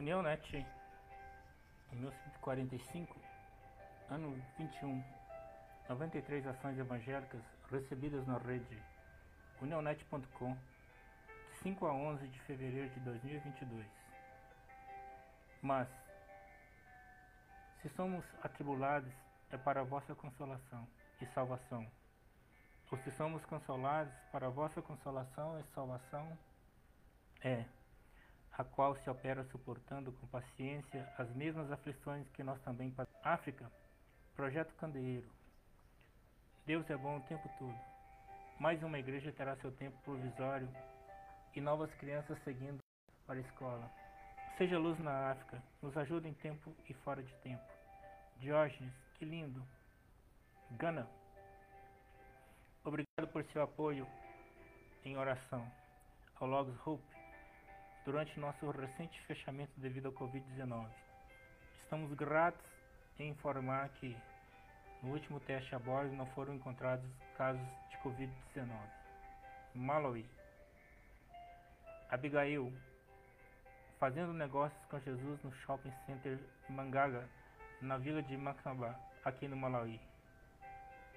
União Net 1945, ano 21, 93 ações evangélicas recebidas na rede unionet.com de 5 a 11 de fevereiro de 2022. Mas, se somos atribulados, é para a vossa consolação e salvação. Ou se somos consolados, para a vossa consolação e salvação é a qual se opera suportando com paciência as mesmas aflições que nós também passamos. África, Projeto Candeeiro. Deus é bom o tempo todo. Mais uma igreja terá seu tempo provisório e novas crianças seguindo para a escola. Seja luz na África, nos ajuda em tempo e fora de tempo. Diógenes, que lindo. Gana, obrigado por seu apoio em oração. Ao Logos Hope, durante nosso recente fechamento devido ao Covid-19. Estamos gratos em informar que no último teste a bordo não foram encontrados casos de Covid-19. Malawi. Abigail, fazendo negócios com Jesus no shopping center Mangaga, na vila de Macamba, aqui no Malawi.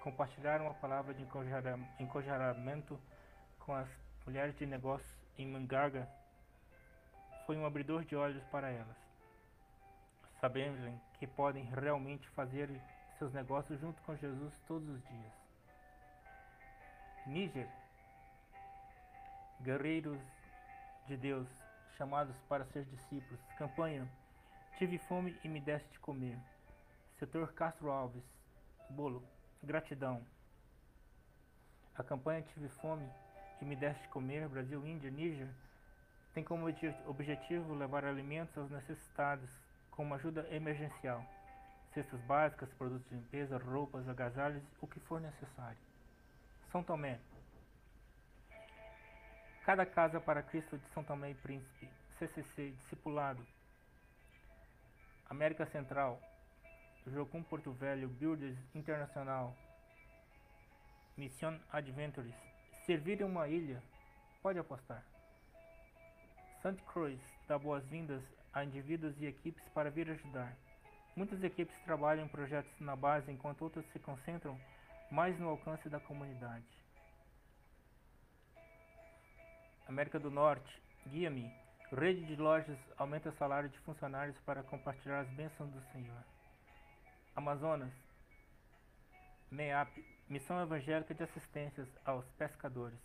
Compartilharam a palavra de encorajamento com as mulheres de negócios em Mangaga foi um abridor de olhos para elas. Sabemos que podem realmente fazer seus negócios junto com Jesus todos os dias. Níger, guerreiros de Deus, chamados para ser discípulos. Campanha, tive fome e me deste de comer. Setor Castro Alves, bolo, gratidão. A campanha Tive fome e me deste de comer, Brasil, Índia, Níger, tem como objetivo levar alimentos aos necessitados com uma ajuda emergencial, cestas básicas, produtos de limpeza, roupas, agasalhos, o que for necessário. São Tomé. Cada Casa para Cristo de São Tomé e Príncipe, CCC, Discipulado. América Central, Jocum Porto Velho, Builders Internacional, Mission Adventures. Servir em uma ilha, pode apostar. Santa Cruz dá boas-vindas a indivíduos e equipes para vir ajudar. Muitas equipes trabalham em projetos na base, enquanto outras se concentram mais no alcance da comunidade. América do Norte, guia-me. Rede de lojas aumenta o salário de funcionários para compartilhar as bênçãos do Senhor. Amazonas, MEAP, Missão Evangélica de Assistências aos Pescadores.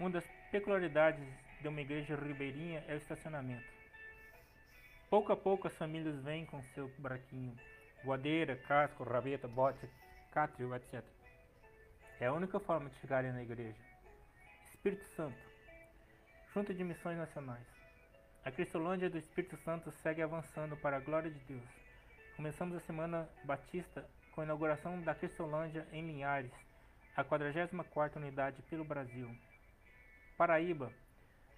Uma das peculiaridades de uma igreja ribeirinha é o estacionamento. Pouco a pouco as famílias vêm com seu braquinho, voadeira, casco, rabeta, bote, cátrio, etc. É a única forma de chegarem na igreja. Espírito Santo, Junta de Missões Nacionais. A Cristolândia do Espírito Santo segue avançando para a glória de Deus. Começamos a Semana Batista com a inauguração da Cristolândia em Linhares, a 44ª unidade pelo Brasil. Paraíba,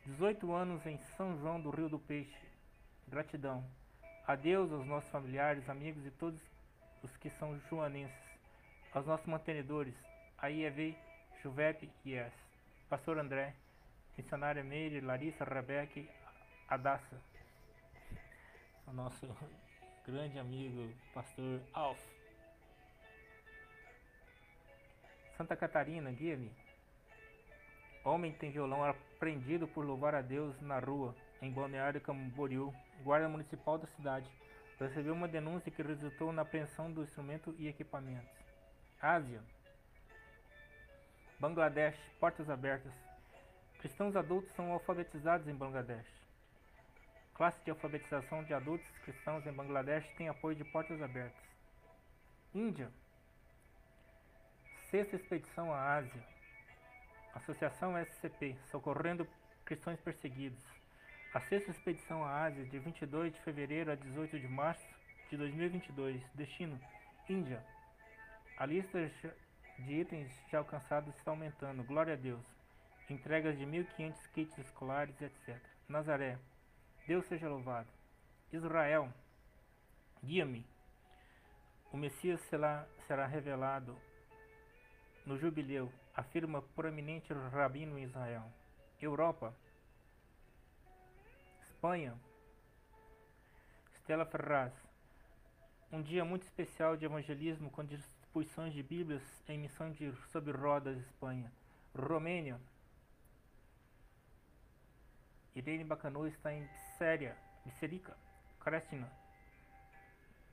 18 anos em São João do Rio do Peixe. Gratidão. Adeus aos nossos familiares, amigos e todos os que são joanenses. Aos nossos mantenedores, a IEV, Juvep e ES. Pastor André, missionária Meire, Larissa, Rebeca, Adassa. O nosso grande amigo, pastor Alf. Santa Catarina, guia-me. Homem tem violão apreendido por louvar a Deus na rua, em Balneário Camboriú. Guarda Municipal da cidade recebeu uma denúncia que resultou na apreensão do instrumento e equipamentos. Ásia. Bangladesh, portas abertas. Cristãos adultos são alfabetizados em Bangladesh. Classe de alfabetização de adultos cristãos em Bangladesh tem apoio de portas abertas. Índia. Sexta expedição à Ásia. Associação SCP, socorrendo cristãos perseguidos. A sexta expedição à Ásia, de 22 de fevereiro a 18 de março de 2022. Destino: Índia. A lista de itens já alcançados está aumentando. Glória a Deus. Entregas de 1.500 kits escolares, etc. Nazaré. Deus seja louvado. Israel. Guia-me. O Messias será, será revelado no jubileu afirma proeminente rabino em Israel. Europa, Espanha, Stella Ferraz. Um dia muito especial de evangelismo com distribuições de Bíblias em missão de sobre rodas Espanha. Romênia. Irene Bacanu está em Séria, Misserica, Crestina,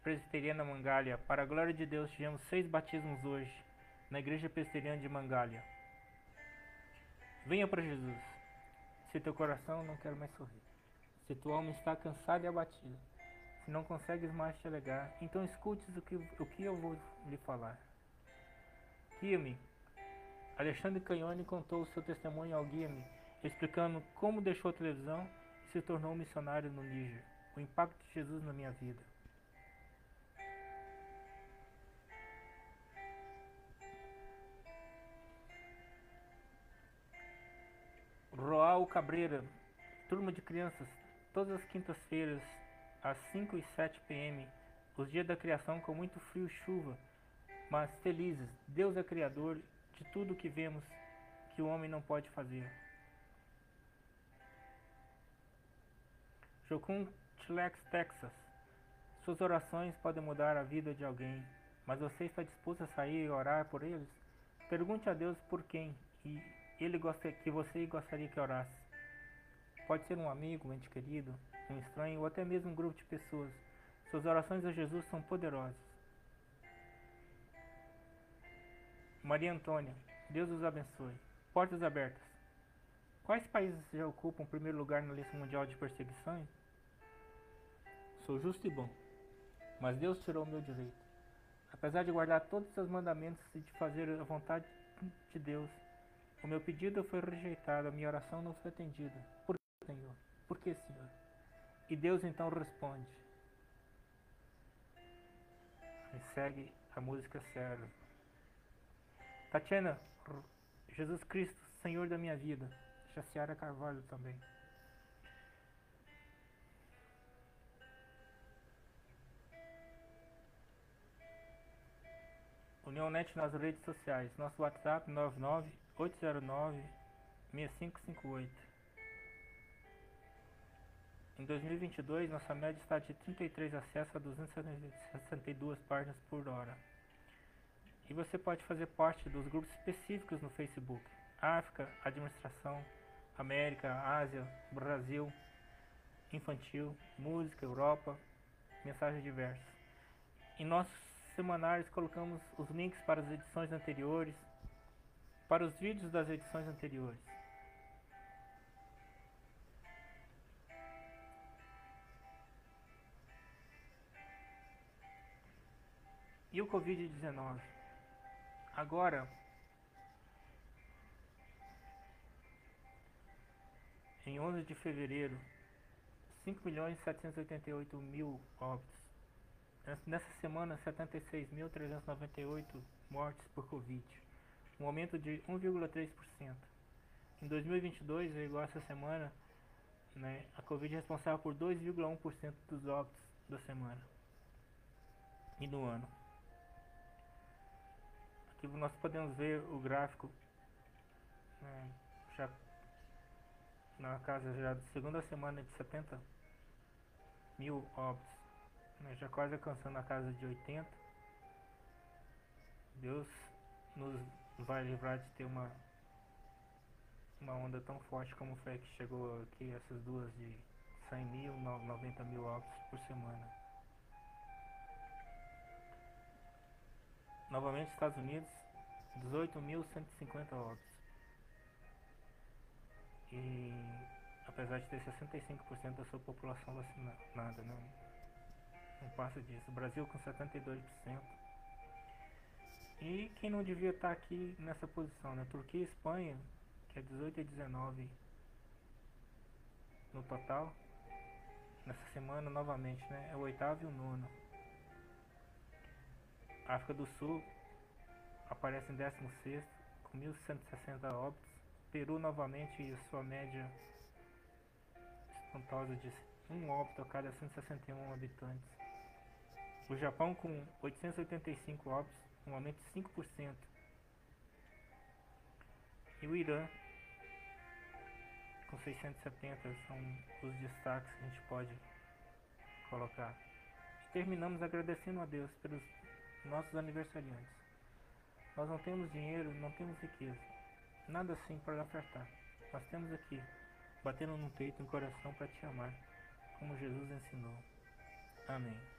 Presbiteriana Mangália. Para a glória de Deus, tivemos seis batismos hoje na Igreja Presbiteriana de Mangália. Venha para Jesus. Se teu coração não quer mais sorrir. Se tua alma está cansada e abatida. Se não consegues mais te alegar, então escutes o que, o que eu vou lhe falar. Guia-me. Alexandre Canhone contou o seu testemunho ao Guia-me, explicando como deixou a televisão e se tornou missionário no Níger. O impacto de Jesus na minha vida. Cabreira, turma de crianças, todas as quintas-feiras, às 5 e 7 pm, os dias da criação com muito frio e chuva, mas felizes. Deus é criador de tudo que vemos que o homem não pode fazer. Jocum Chilex, Texas. Suas orações podem mudar a vida de alguém, mas você está disposto a sair e orar por eles? Pergunte a Deus por quem e ele gosta que você gostaria que orasse. Pode ser um amigo, um ente querido, um estranho ou até mesmo um grupo de pessoas. Suas orações a Jesus são poderosas. Maria Antônia, Deus os abençoe. Portas abertas. Quais países já ocupam o primeiro lugar na lista mundial de perseguições? Sou justo e bom, mas Deus tirou o meu direito. Apesar de guardar todos os seus mandamentos e de fazer a vontade de Deus, o meu pedido foi rejeitado, a minha oração não foi atendida. Por Senhor? Por que, Senhor? E Deus então responde. E segue a música serve. Tatiana, Jesus Cristo, Senhor da minha vida. Jaciara Carvalho também. União Net nas redes sociais. Nosso WhatsApp 99 809 6558. Em 2022, nossa média está de 33 acessos a 262 páginas por hora. E você pode fazer parte dos grupos específicos no Facebook: África, Administração, América, Ásia, Brasil, Infantil, Música, Europa, Mensagens diversas. Em nossos semanários colocamos os links para as edições anteriores, para os vídeos das edições anteriores. E o Covid-19? Agora, em 11 de fevereiro, 5 milhões 788 mil óbitos. Nessa semana, 76.398 mortes por Covid um aumento de 1,3%. Em 2022, igual essa semana, né, a Covid é responsável por 2,1% dos óbitos da semana e do ano. Aqui nós podemos ver o gráfico né, já na casa já da segunda semana de 70 mil óbitos, né, já quase alcançando a casa de 80. Deus nos vai livrar de ter uma uma onda tão forte como foi que chegou aqui, essas duas de 100 mil, 90 mil óbitos por semana. Novamente, Estados Unidos, 18.150 óbitos. E apesar de ter 65% da sua população vacinada, não, não passa disso. O Brasil com 72%. E quem não devia estar aqui nessa posição, né? Turquia e Espanha, que é 18 e 19 no total. Nessa semana novamente, né? É o oitavo e o nono. África do Sul aparece em 16 com 1.160 óbitos. Peru novamente e sua média espantosa de um óbito a cada 161 habitantes. O Japão com 885 óbitos um aumento de 5%. E o Irã, com 670, são os destaques que a gente pode colocar. Terminamos agradecendo a Deus pelos nossos aniversariantes. Nós não temos dinheiro, não temos riqueza, nada assim para ofertar. Nós temos aqui, batendo no peito e no coração para te amar, como Jesus ensinou. Amém.